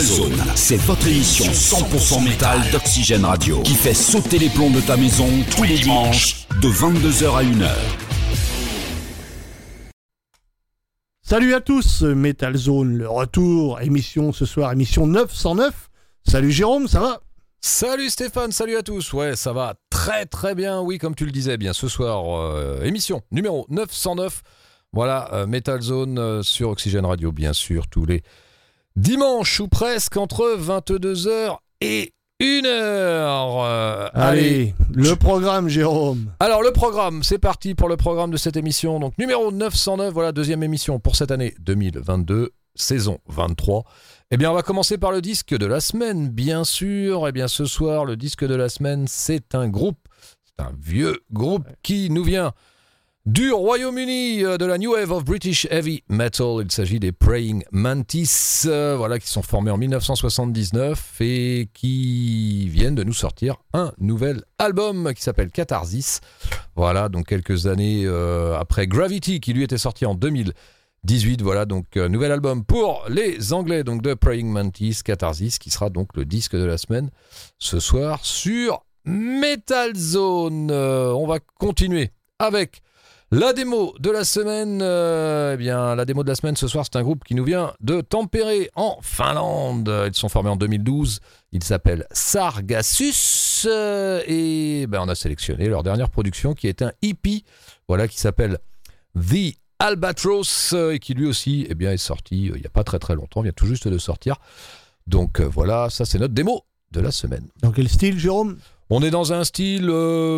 Metal Zone, c'est votre émission 100% métal d'Oxygène Radio qui fait sauter les plombs de ta maison tous les dimanches de 22h à 1h. Salut à tous, Metal Zone, le retour, émission ce soir, émission 909. Salut Jérôme, ça va? Salut Stéphane, salut à tous. Ouais, ça va très très bien. Oui, comme tu le disais, bien ce soir, euh, émission numéro 909. Voilà, euh, Metal Zone euh, sur Oxygène Radio, bien sûr, tous les dimanches ou presque entre 22h et 1h. allez, le programme, Jérôme. Alors, le programme, c'est parti pour le programme de cette émission. Donc, numéro 909, voilà, deuxième émission pour cette année 2022, saison 23. Eh bien, on va commencer par le disque de la semaine, bien sûr. Eh bien, ce soir, le disque de la semaine, c'est un groupe, c'est un vieux groupe qui nous vient du Royaume-Uni, euh, de la New Wave of British Heavy Metal. Il s'agit des Praying Mantis, euh, voilà, qui sont formés en 1979 et qui viennent de nous sortir un nouvel album qui s'appelle Catharsis. Voilà, donc quelques années euh, après Gravity, qui lui était sorti en 2000. 18, voilà, donc nouvel album pour les Anglais, donc de Praying Mantis, Catharsis, qui sera donc le disque de la semaine ce soir sur Metal Zone. On va continuer avec la démo de la semaine. Euh, eh bien, la démo de la semaine ce soir, c'est un groupe qui nous vient de Tampere en Finlande. Ils sont formés en 2012. Ils s'appellent Sargassus et ben, on a sélectionné leur dernière production qui est un EP, voilà, qui s'appelle The Albatros, euh, et qui lui aussi eh bien, est sorti euh, il n'y a pas très très longtemps, vient tout juste de sortir. Donc euh, voilà, ça c'est notre démo de la semaine. Dans quel style, Jérôme? On est dans un style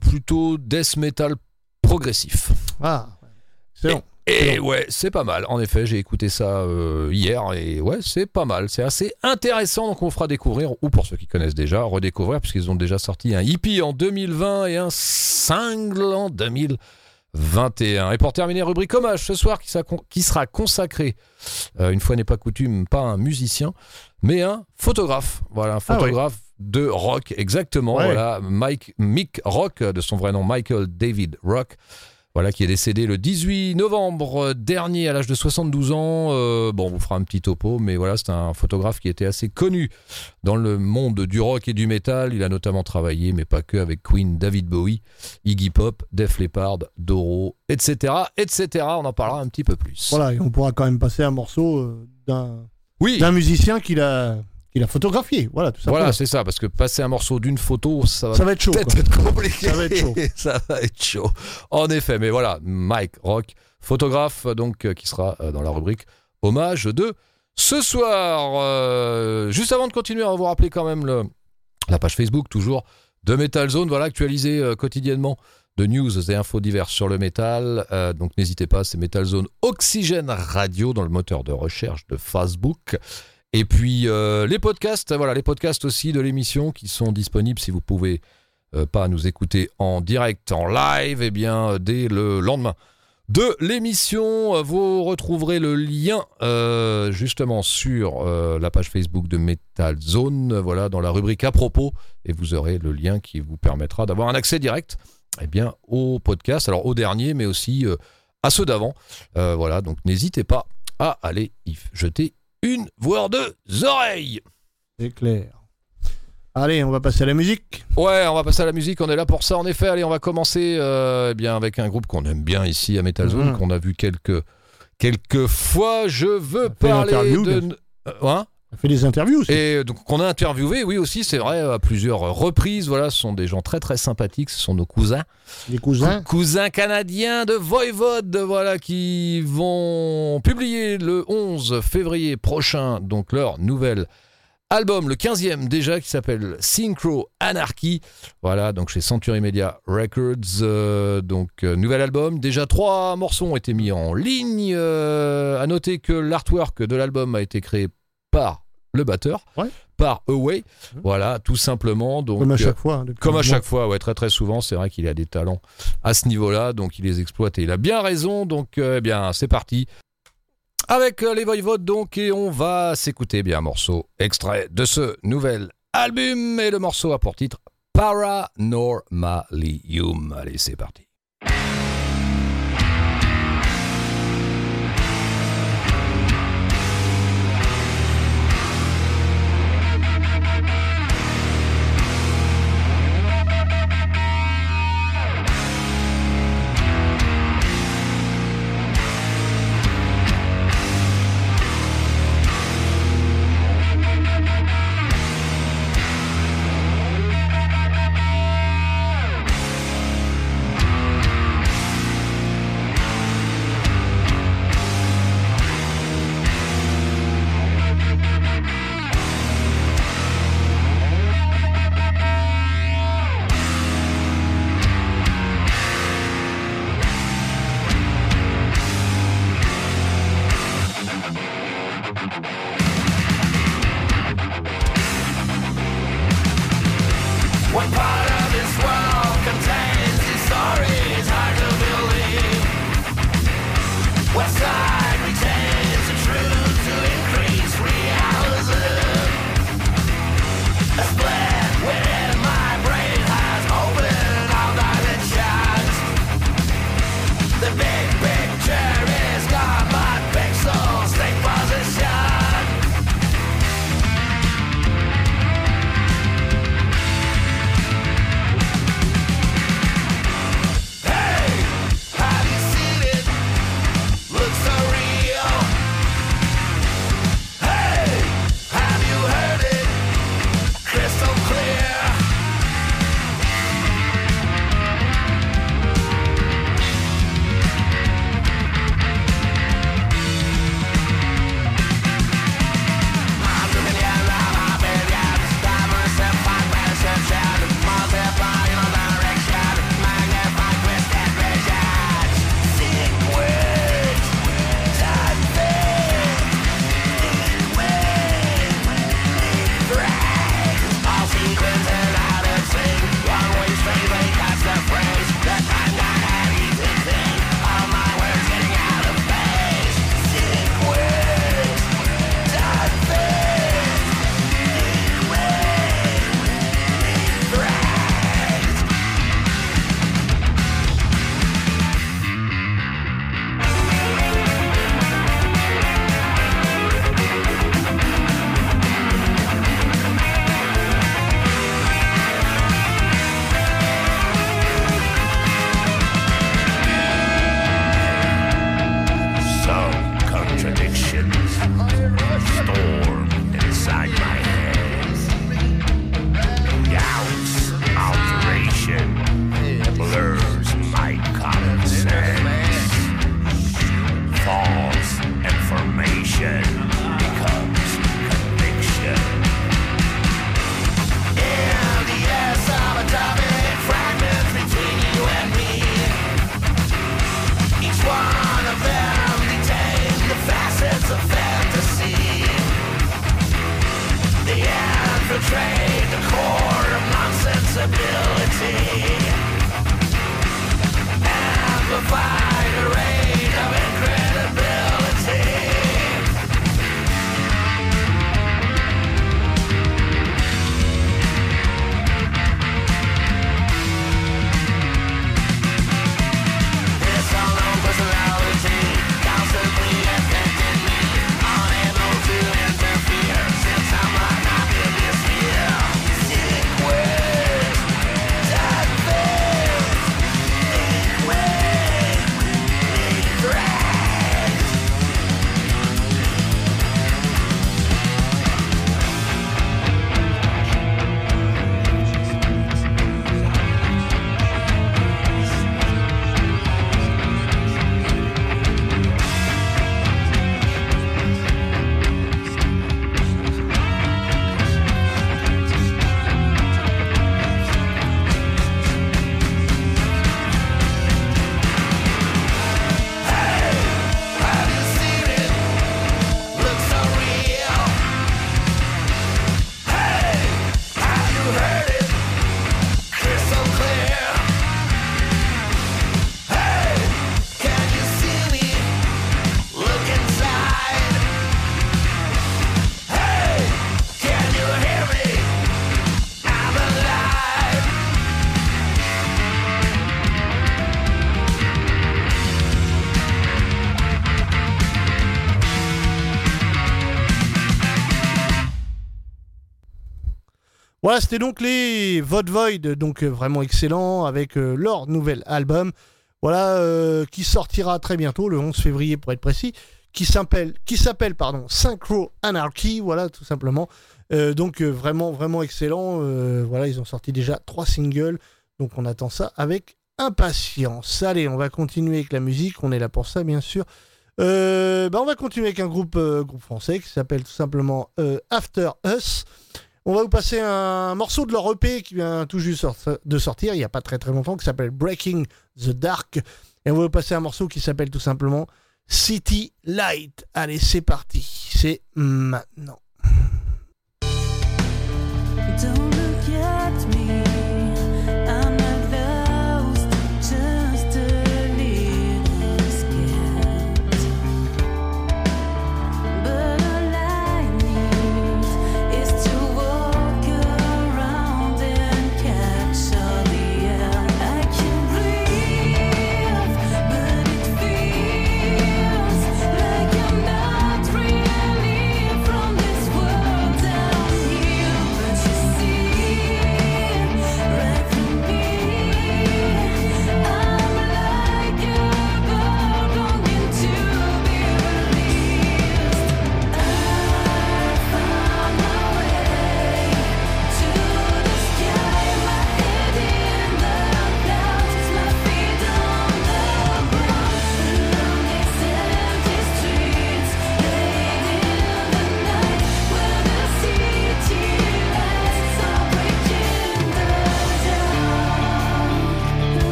plutôt death metal progressif. Ah, c'est bon. Et ouais, c'est pas mal. En effet, j'ai écouté ça hier et ouais, c'est pas mal. C'est assez intéressant. Donc, on fera découvrir, ou pour ceux qui connaissent déjà, redécouvrir, puisqu'ils ont déjà sorti un hippie en 2020 et un single en 2000. 21. Et pour terminer, rubrique hommage ce soir qui, sera consacré, euh, une fois n'est pas coutume, pas un musicien, mais un photographe. Voilà, un ah photographe de rock, exactement. Voilà, Mike, Mick Rock, de son vrai nom Michael David Rock voilà, qui est décédé le 18 novembre dernier à l'âge de 72 ans. Euh, bon, on vous fera un petit topo, mais voilà, c'est un photographe qui était assez connu dans le monde du rock et du métal. Il a notamment travaillé, mais pas que, avec Queen, David Bowie, Iggy Pop, Def Leppard, Doro, etc., etc. On en parlera un petit peu plus. Voilà, et on pourra quand même passer un morceau euh, d'un oui. d'un musicien qu'il a il a photographié. Voilà, tout ça. Voilà, c'est ça, parce que passer un morceau d'une photo, ça va, être chaud. être compliqué. Ça va être chaud. ça va être chaud. En effet, mais voilà, Mike Rock, photographe, donc, euh, qui sera euh, dans la rubrique hommage de ce soir. Euh, juste avant de continuer, on va vous rappeler quand même le, la page Facebook, toujours, de Metal Zone, voilà, actualisée quotidiennement de news et infos diverses sur le métal. donc n'hésitez pas, c'est Metal Zone Oxygène Radio dans le moteur de recherche de Facebook. Et puis euh, les podcasts, voilà, les podcasts aussi de l'émission qui sont disponibles si vous pouvez euh, pas nous écouter en direct, en live, et eh bien euh, dès le lendemain de l'émission, vous retrouverez le lien justement sur la page Facebook de Metal Zone, voilà, dans la rubrique à propos, et vous aurez le lien qui vous permettra d'avoir un accès direct, eh bien, au podcast, alors au dernier, mais aussi à ceux d'avant. voilà, donc n'hésitez pas à aller y jeter une, voire deux oreilles. C'est clair. Allez, on va passer à la musique. Ouais, on va passer à la musique. On est là pour ça, en effet. Allez, on va commencer euh, eh bien avec un groupe qu'on aime bien ici à Metal Zone, mhm. qu'on a vu quelques quelques fois. Je veux parler de. Euh, hein? On fait des interviews aussi. Et donc qu'on a interviewé, oui aussi, c'est vrai, à plusieurs reprises. Voilà, ce sont des gens très très sympathiques, ce sont nos cousins. Les cousins Cousins canadiens de Voivode, voilà, qui vont publier le 11 février prochain, donc leur nouvelle album, le 15e déjà, qui s'appelle Synchro Anarchy. Voilà, donc chez Century Media Records. Euh, donc, euh, nouvel album. Déjà, trois morceaux ont été mis en ligne. Euh, à noter que l'artwork de l'album a été créé par le batteur, par Away. Mmh. Voilà, tout simplement. Donc, comme à chaque fois. Hein, comme à chaque fois, ouais, très très souvent, c'est vrai qu'il a des talents à ce niveau-là, donc il les exploite et il a bien raison. Donc, euh, eh bien, c'est parti. Avec euh, les Voivodes, donc, et on va s'écouter bien un morceau extrait de ce nouvel album. Et le morceau a pour titre Paranormalium. Allez, c'est parti. Voilà, c'était donc les Void Void, donc euh, vraiment excellent, avec euh, leur nouvel album, voilà, euh, qui sortira très bientôt, le 11 février pour être précis, qui s'appelle, pardon, Synchro Anarchy, voilà, tout simplement. Donc vraiment, vraiment excellent. Voilà, ils ont sorti déjà trois singles, donc on attend ça avec impatience. Allez, on va continuer avec la musique, on est là pour ça, bien sûr. Bah, on va continuer avec un groupe, français qui s'appelle tout simplement After Us. On va vous passer un morceau de leur EP qui vient tout juste de sortir, il n'y a pas très très longtemps, qui s'appelle Breaking the Dark. Et on va vous passer un morceau qui s'appelle tout simplement City Light. Allez, c'est parti. C'est maintenant.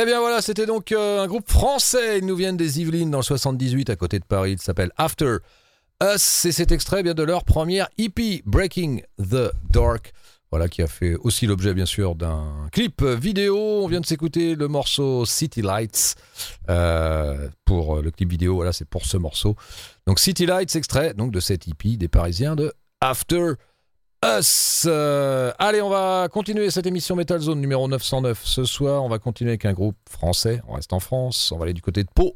Eh bien voilà, c'était donc euh, un groupe français. Ils nous viennent des Yvelines dans le 78 à côté de Paris. Il s'appelle After Us. Et cet extrait vient de leur première EP, Breaking the Dark. Voilà, qui a fait aussi l'objet, bien sûr, d'un clip vidéo. On vient de s'écouter le morceau City Lights. Euh, pour le clip vidéo, voilà, c'est pour ce morceau. Donc City Lights, extrait donc, de cette EP des Parisiens de After Us. Euh, allez, on va continuer cette émission Metal Zone numéro 909 ce soir. On va continuer avec un groupe français. On reste en France. On va aller du côté de Pau.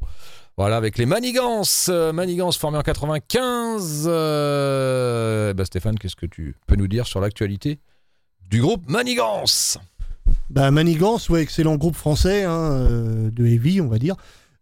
Voilà, avec les Manigances. Euh, Manigances formés en 95. Euh, eh ben, Stéphane, qu'est-ce que tu peux nous dire sur l'actualité du groupe Manigance Bah, Manigance, excellent groupe français hein, de heavy, on va dire.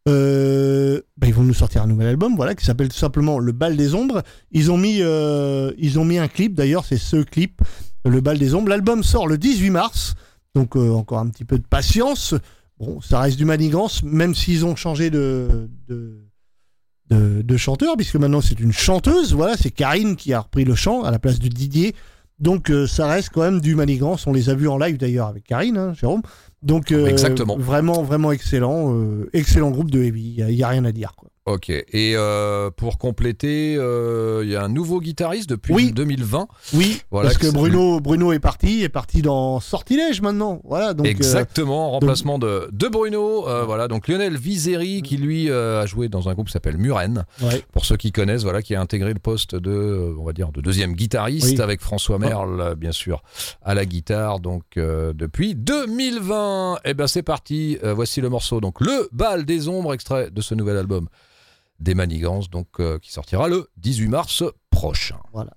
Euh, bah, ils vont nous sortir un nouvel album, voilà, qui s'appelle tout simplement Le Bal des Ombres. Ils ont mis, euh, ils ont mis un clip, d'ailleurs, c'est ce clip, Le Bal des Ombres. L'album sort le 18 mars, donc euh, encore un petit peu de patience. Bon, ça reste du manigance, même s'ils ont changé de, de, chanteur, puisque maintenant c'est une chanteuse, voilà, c'est Karine qui a repris le chant à la place de Didier. Donc ça reste quand même du manigance. On les a vus en live d'ailleurs avec Karine, hein, Jérôme. Donc euh, Exactement. vraiment, vraiment excellent, euh, excellent groupe de heavy. Il y, a rien à dire quoi. Ok. Et euh, pour compléter, euh, il y a un nouveau guitariste depuis Oui. 2020. Oui, Voilà, parce que Bruno, Bruno est parti, est parti dans Sortilège maintenant. Voilà, donc euh, Exactement, en remplacement de, de Bruno. voilà, donc Lionel Vizeri qui lui a joué dans un groupe qui s'appelle Muren. ouais. Pour ceux qui connaissent, voilà, qui a intégré le poste de, on va dire, de deuxième guitariste Oui. avec François Merle, euh, bien sûr, à la guitare. Donc depuis 2020, et ben c'est parti. Voici le morceau. Donc le bal des ombres, extrait de ce nouvel album des Manigances, donc euh, qui sortira le 18 mars prochain. Voilà.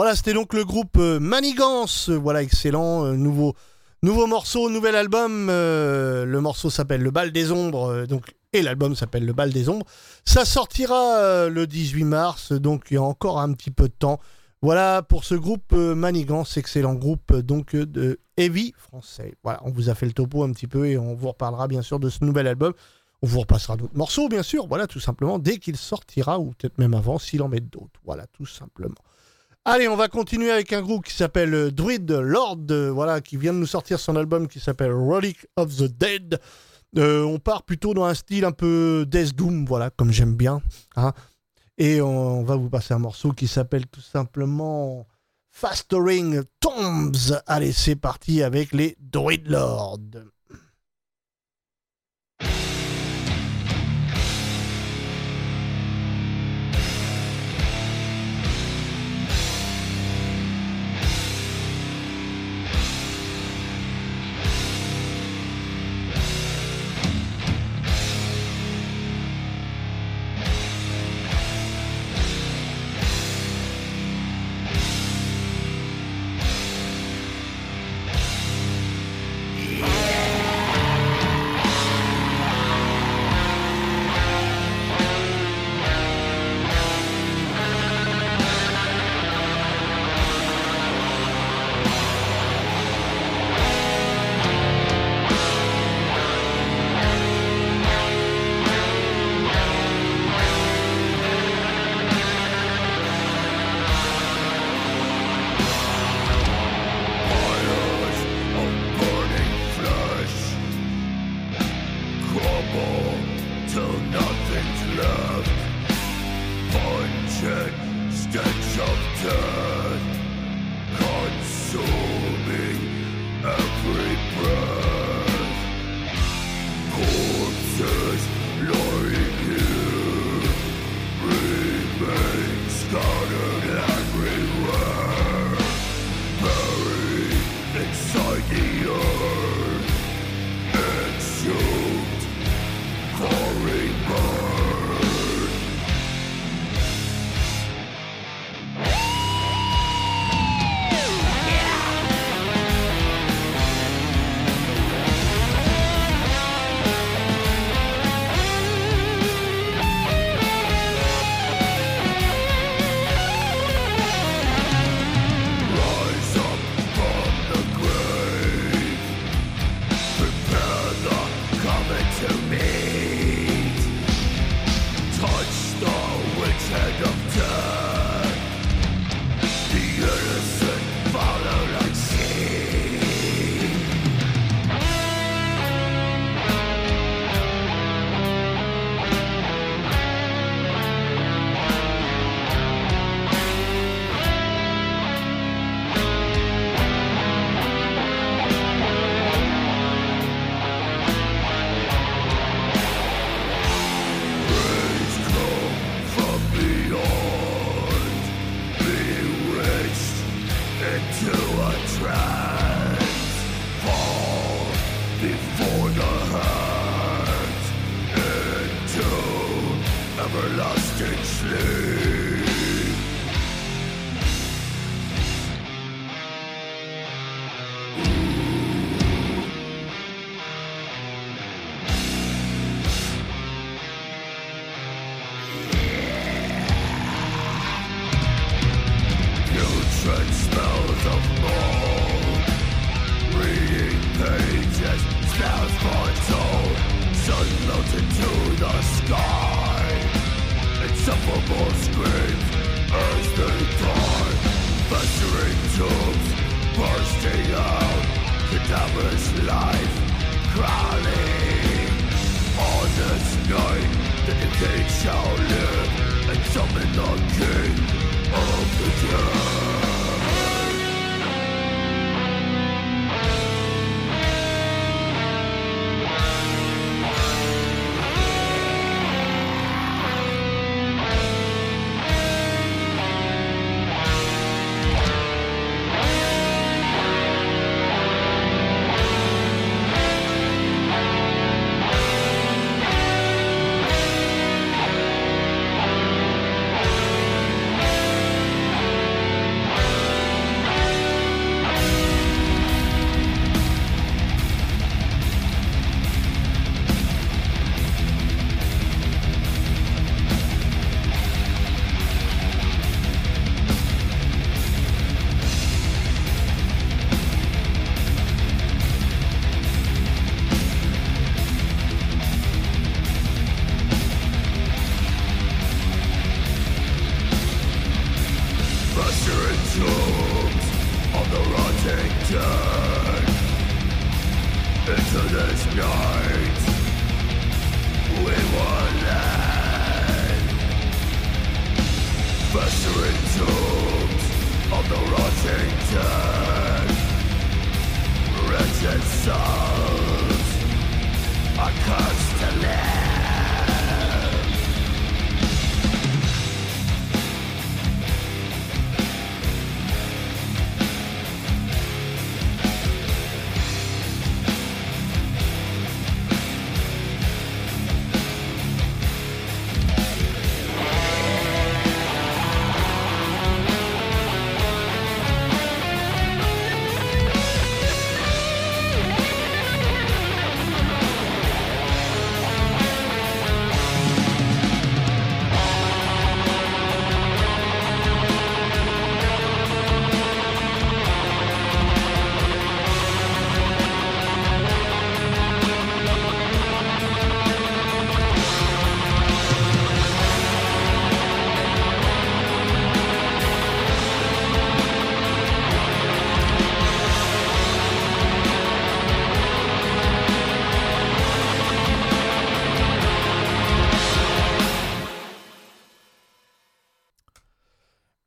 Voilà, c'était donc le groupe euh, Manigance. Voilà, excellent. euh, nouveau, nouveau morceau, nouvel album. euh, le morceau s'appelle Le Bal des Ombres. donc, et l'album s'appelle Le Bal des Ombres. Ça sortira le 18 mars. Donc, il y a encore un petit peu de temps. Voilà pour ce groupe Manigance, excellent groupe donc de heavy français. Voilà, on vous a fait le topo un petit peu et on vous reparlera bien sûr de ce nouvel album. On vous repassera d'autres morceaux, bien sûr. Voilà, tout simplement, dès qu'il sortira, ou peut-être même avant, s'il en met d'autres. Voilà, tout simplement. Allez, on va continuer avec un groupe qui s'appelle euh, Druid Lord, euh, voilà, qui vient de nous sortir son album qui s'appelle Relic of the Dead. Euh, on part plutôt dans un style un peu Death Doom, voilà, comme j'aime bien. hein. Et on, va vous passer un morceau qui s'appelle tout simplement Fastering Tombs. Allez, c'est parti avec les Druid Lord.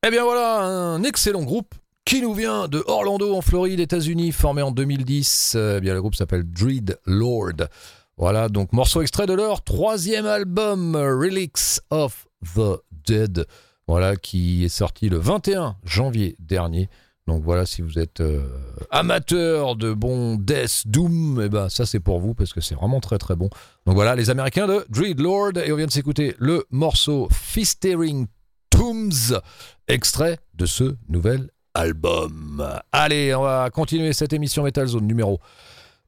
Eh bien voilà, un excellent groupe qui nous vient de Orlando en Floride, États-Unis, formé en 2010. Euh, eh bien le groupe s'appelle Dread Lord. Voilà, donc morceau extrait de leur troisième album, Relics of the Dead. Voilà, qui est sorti le 21 janvier dernier. Donc voilà, si vous êtes euh, amateur de bon Death Doom, eh ben ça c'est pour vous parce que c'est vraiment très très bon. Donc voilà, les Américains de Dread Lord et on vient de s'écouter le morceau Fistering Tombs, extrait de ce nouvel album. Allez, on va continuer cette émission Metal Zone numéro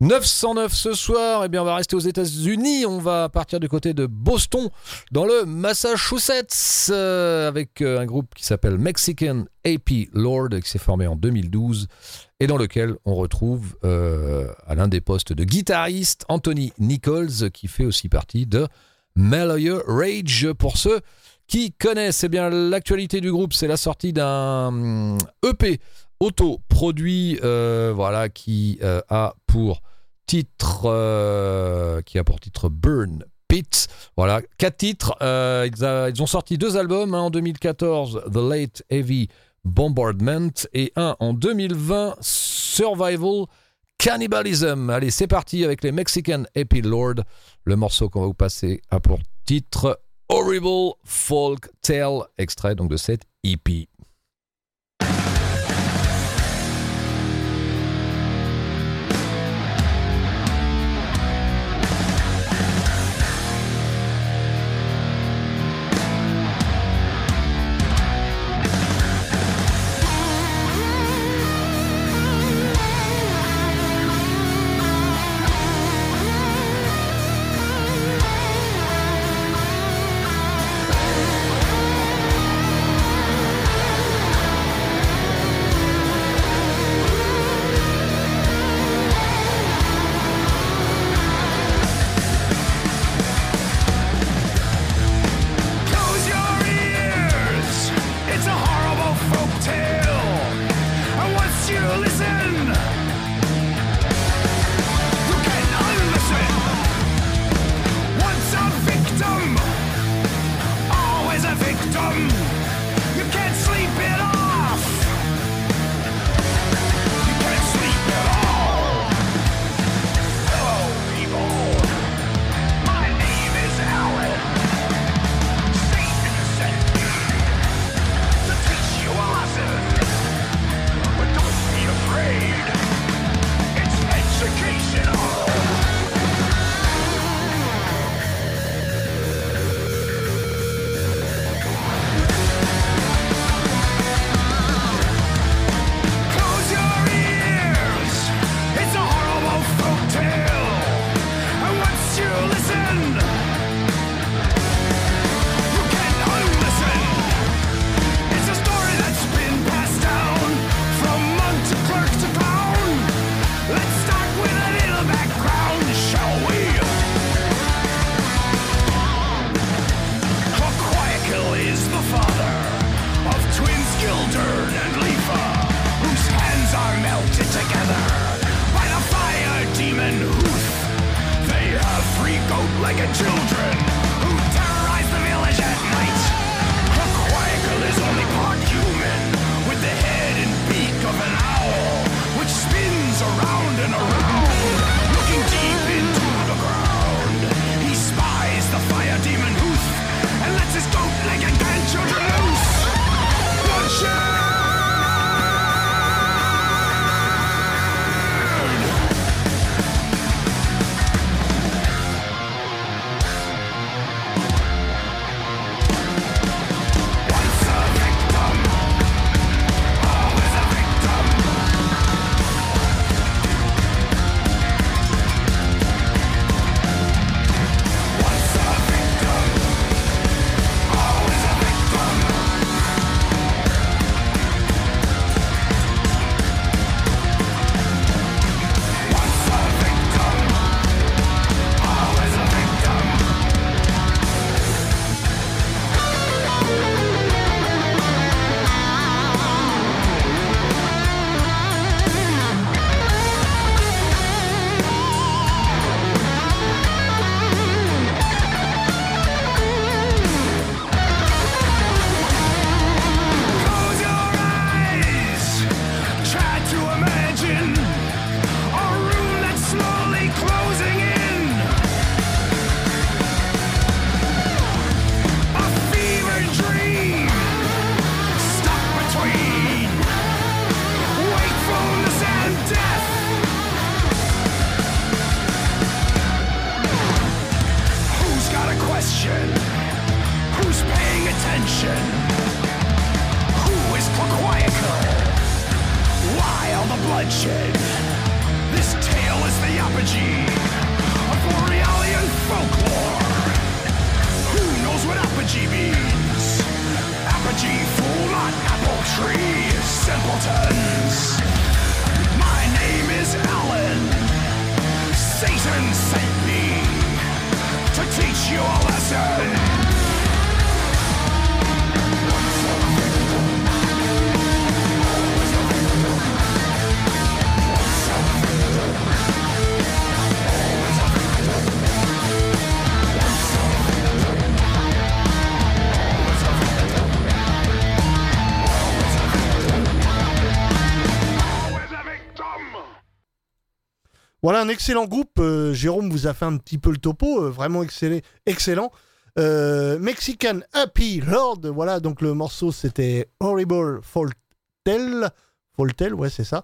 909 ce soir, eh bien on va rester aux États-Unis, on va partir du côté de Boston, dans le Massachusetts, euh, avec euh, un groupe qui s'appelle Mexican AP Lord, qui s'est formé en 2012, et dans lequel on retrouve euh, à l'un des postes de guitariste Anthony Nichols, qui fait aussi partie de Malaya Rage. Pour ceux qui connaissent, bien l'actualité du groupe, c'est la sortie d'un EP auto-produit, euh, voilà, qui euh, a pour titre, euh, qui a pour titre Burn Pit. Voilà, quatre titres. Ils ont sorti deux albums, un en 2014, The Late Heavy Bombardment, et un en 2020, Survival Cannibalism. Allez, c'est parti avec les Mexican Happy Lord. Le morceau qu'on va vous passer a pour titre Horrible Folk Tale, extrait donc de cette EP. Voilà un excellent groupe. euh, Jérôme vous a fait un petit peu le topo, euh, vraiment excellent. Euh, Mexican Happy Lord, voilà, donc le morceau c'était Horrible Foltel. Foltel, ouais, c'est ça.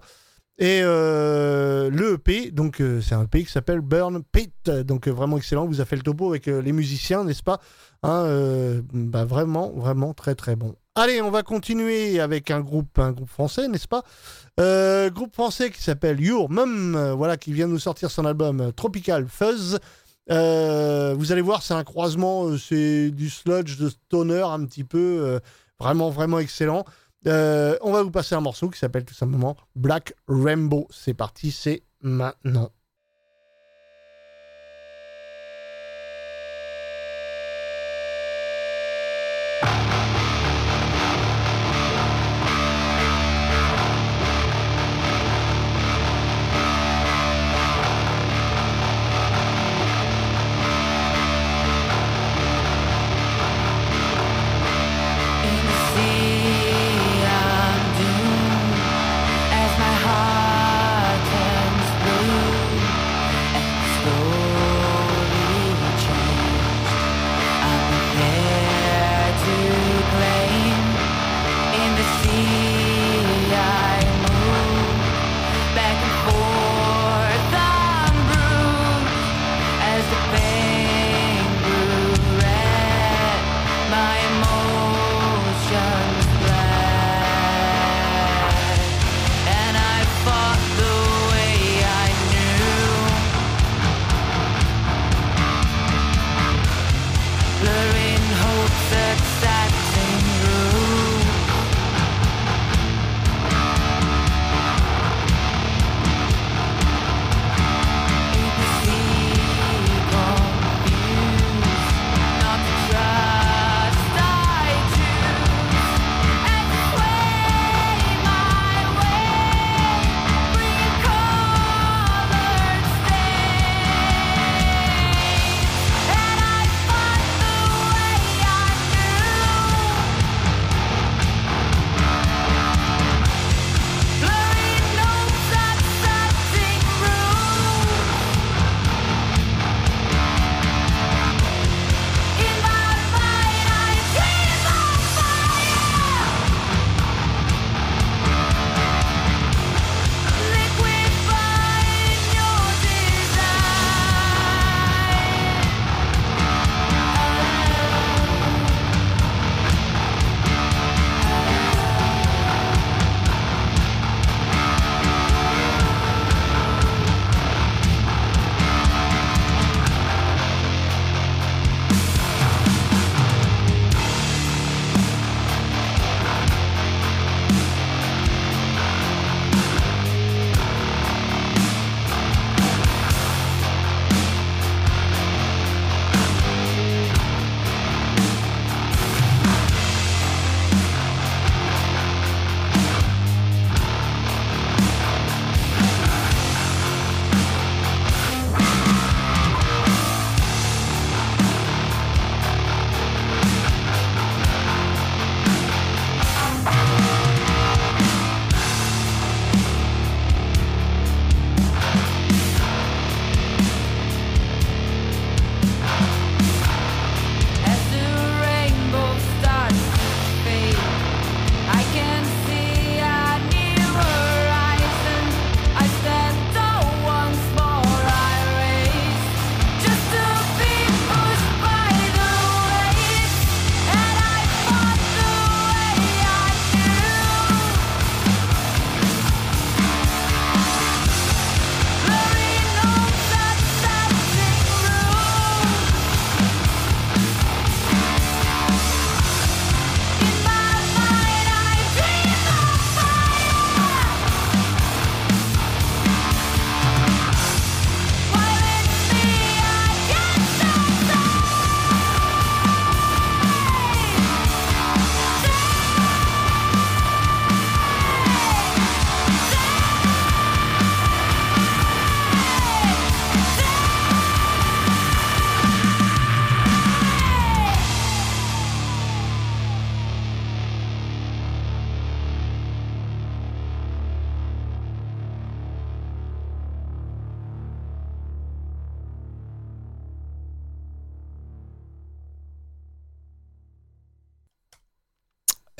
Et le EP, donc c'est un EP qui s'appelle Burn Pit, donc vraiment excellent. Vous a fait le topo avec les musiciens, n'est-ce pas? Hein, bah, Vraiment, vraiment très très bon. Allez, on va continuer avec un groupe, un groupe français, n'est-ce pas? Euh, Groupe français qui s'appelle Your Mum, euh, voilà, qui vient de nous sortir son album euh, Tropical Fuzz. Euh, vous allez voir, c'est un croisement, c'est du sludge, de stoner un petit peu, vraiment, vraiment excellent. On va vous passer un morceau qui s'appelle tout simplement Black Rainbow. C'est parti, c'est maintenant.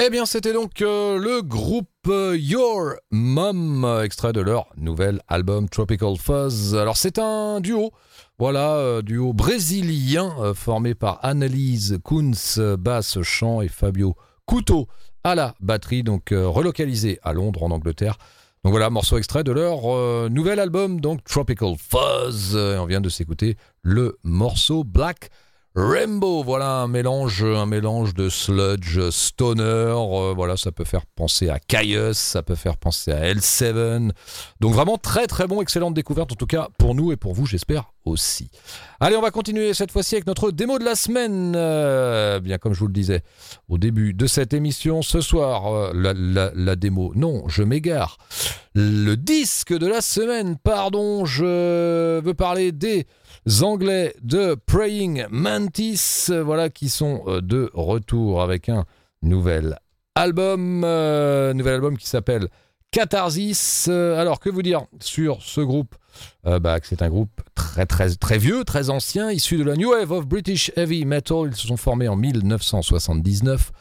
Eh bien, c'était donc euh, le groupe euh, Your Mom, extrait de leur nouvel album Tropical Fuzz. Alors, c'est un duo, voilà, euh, duo brésilien formé par Annelise Kunz, basse, chant, et Fabio Couto à la batterie, donc relocalisé à Londres, en Angleterre. Donc voilà, morceau extrait de leur nouvel album, donc Tropical Fuzz. Et on vient de s'écouter le morceau Black Rainbow, voilà un mélange, un mélange de sludge, stoner, euh, voilà ça peut faire penser à Caius, ça peut faire penser à L7. Donc vraiment très très bon, excellente découverte en tout cas pour nous et pour vous j'espère aussi. Allez on va continuer cette fois-ci avec notre démo de la semaine. Euh, bien comme je vous le disais au début de cette émission ce soir, euh, la, la- la démo, non je m'égare. Le disque de la semaine, pardon, je veux parler des Anglais de Praying Mantis, euh, voilà, qui sont euh, de retour avec un nouvel album, euh, nouvel album qui s'appelle Catharsis. Euh, alors, que vous dire sur ce groupe? Bah, C'est un groupe très, très, très vieux, très ancien, issu de la New Wave of British Heavy Metal. Ils se sont formés en 1979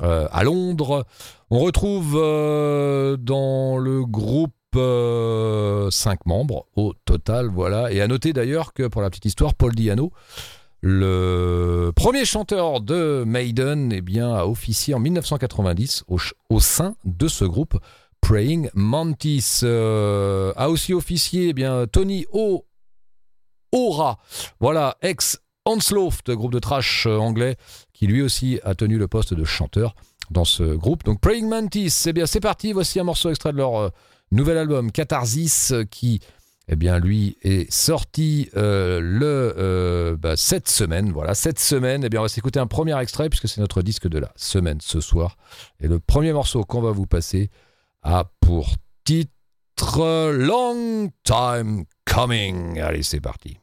euh, à Londres. On retrouve dans le groupe 5 membres au total, voilà. Et à noter d'ailleurs que pour la petite histoire, Paul Diano, le premier chanteur de Maiden, eh bien, a officié en 1990 au, sein de ce groupe. Praying Mantis Euh, a aussi officié eh bien, Tony O. Voilà, ex Hansloft, groupe de trash euh, anglais, qui lui aussi a tenu le poste de chanteur dans ce groupe. Donc Praying Mantis, eh bien c'est parti, voici un morceau extrait de leur euh, nouvel album Catharsis qui eh bien lui est sorti euh, le euh, bah, cette semaine. Voilà cette semaine eh bien on va s'écouter un premier extrait puisque c'est notre disque de la semaine ce soir. Et le premier morceau qu'on va vous passer a pour titre Long Time Coming. Allez c'est parti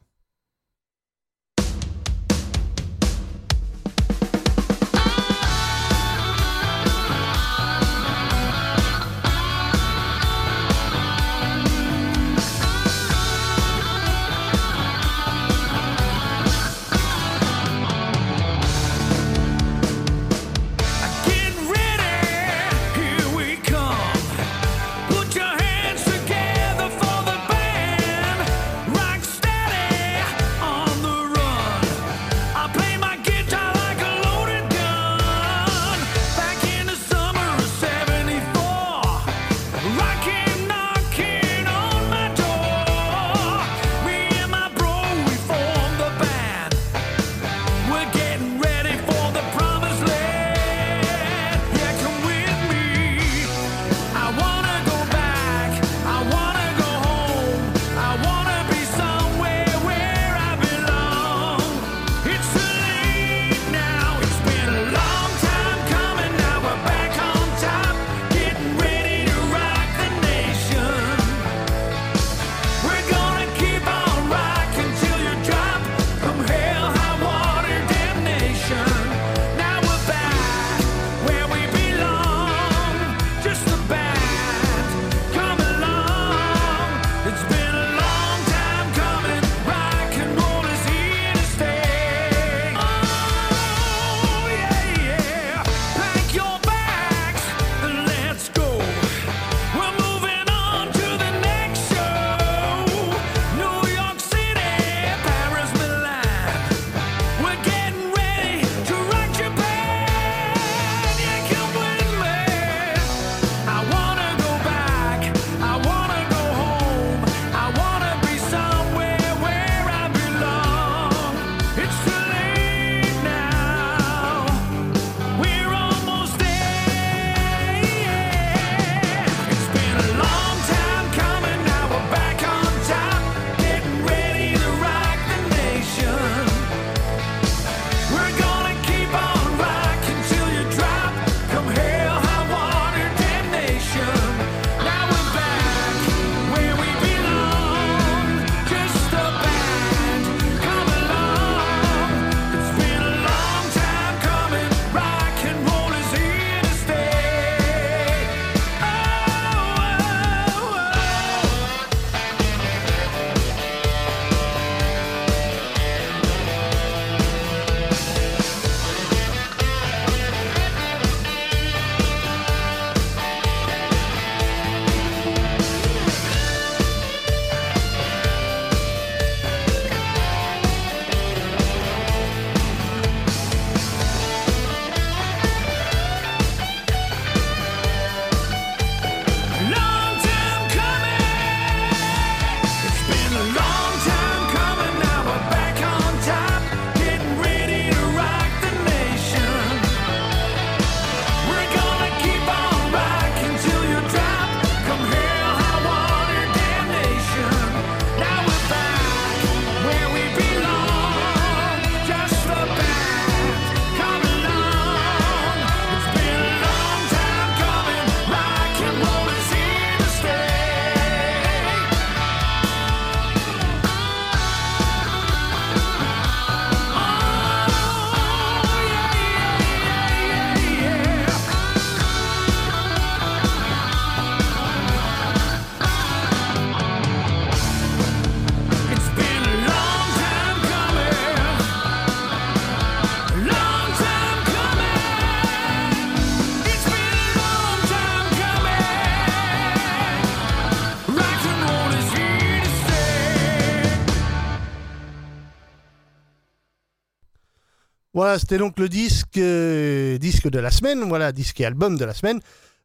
C'était donc le disque, euh, disque de la semaine, voilà, disque et album de la semaine.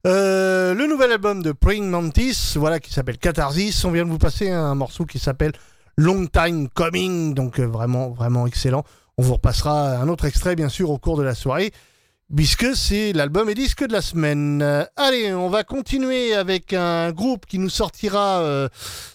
Euh, le nouvel album de Praying Mantis, voilà, qui s'appelle Catharsis. On vient de vous passer un morceau qui s'appelle Long Time Coming, donc euh, vraiment, vraiment excellent. On vous repassera un autre extrait, bien sûr, au cours de la soirée, puisque c'est l'album et disque de la semaine. Allez, on va continuer avec un groupe qui nous sortira euh,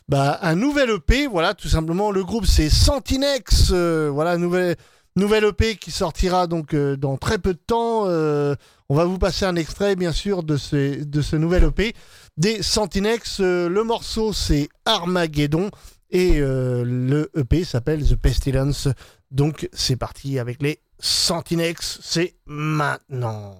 bah, un nouvel EP. Voilà, tout simplement, le groupe c'est Santinex. euh, voilà, nouvel, nouvel EP qui sortira donc euh, dans très peu de temps. Euh, on va vous passer un extrait, bien sûr, de ce, de ce nouvel EP des Santinex. Euh, le morceau c'est Armageddon. Et le EP s'appelle The Pestilence. Donc c'est parti avec les Santinex. C'est maintenant.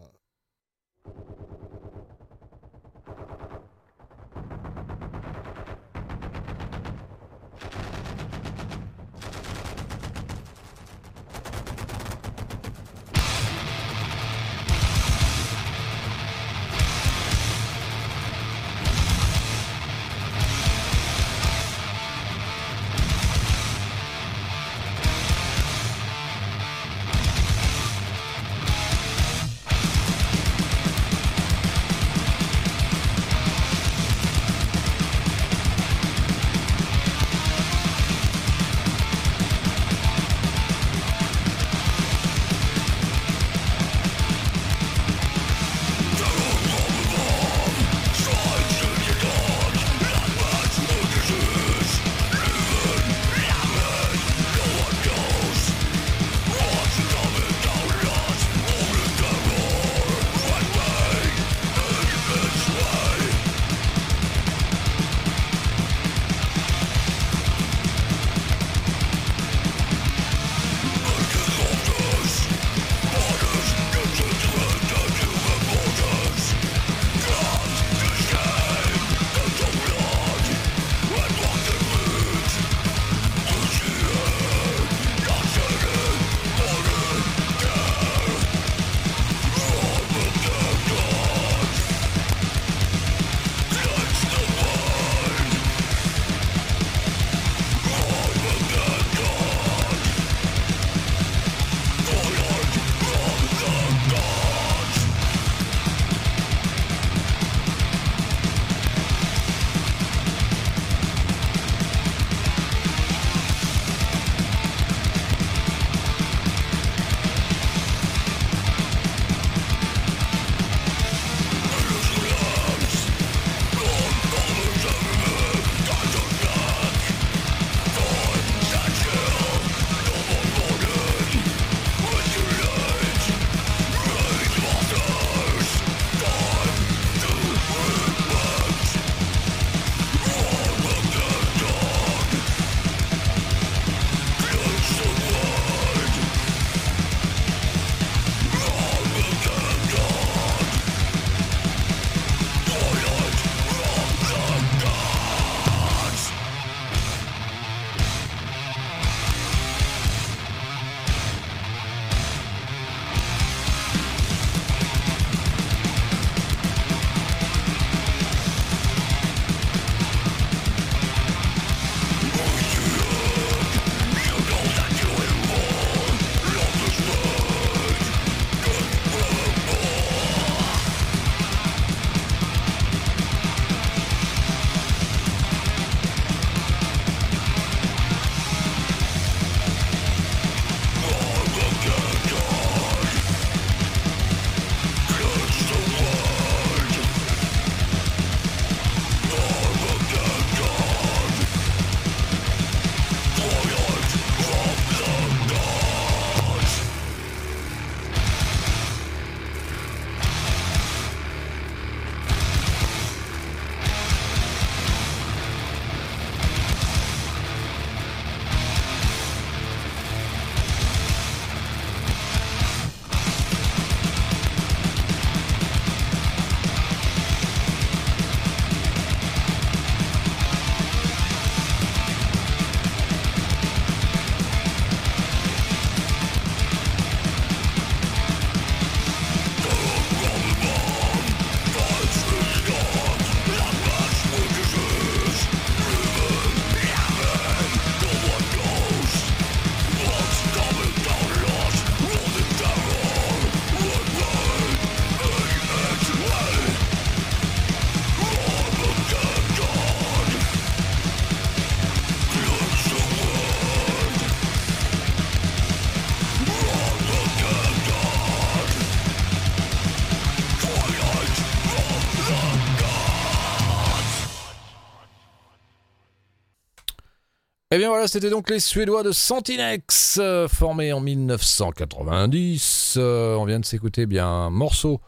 Bien voilà, c'était donc les Suédois de Santinex, euh, formés en 1990. Euh, on vient de s'écouter bien un morceau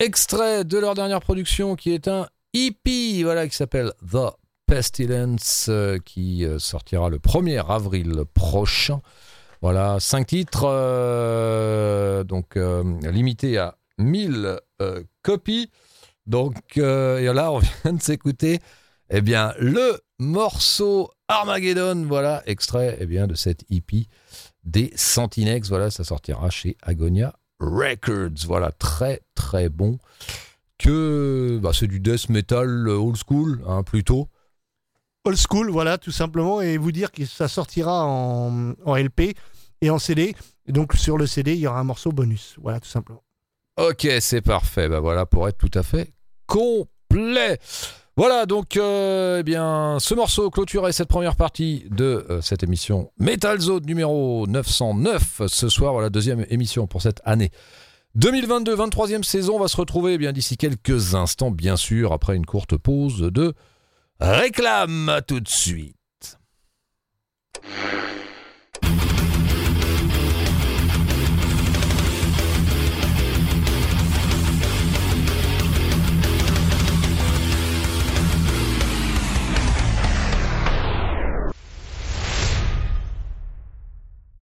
extrait de leur dernière production qui est un EP, voilà, qui s'appelle The Pestilence, euh, qui sortira le 1er avril prochain. Voilà, cinq titres, donc limités à 1000 euh, copies. Donc, et là, on vient de s'écouter, eh bien, le morceau Armageddon, voilà, extrait, eh bien, de cette EP des Santinex. Voilà, ça sortira chez Agonia Records. Voilà, très, très bon. Que, bah, c'est du death metal old school, hein, plutôt. Old school, voilà, tout simplement, et vous dire que ça sortira en, en LP et en CD. Et donc sur le CD, il y aura un morceau bonus. Voilà, tout simplement. Ok, c'est parfait. Bah voilà, pour être tout à fait complet. Voilà, donc, euh, eh bien, ce morceau clôturait cette première partie de euh, cette émission Metal Zone numéro 909. Ce soir, voilà, deuxième émission pour cette année 2022, 23e saison. On va se retrouver eh bien d'ici quelques instants, bien sûr, après une courte pause de réclame. À tout de suite.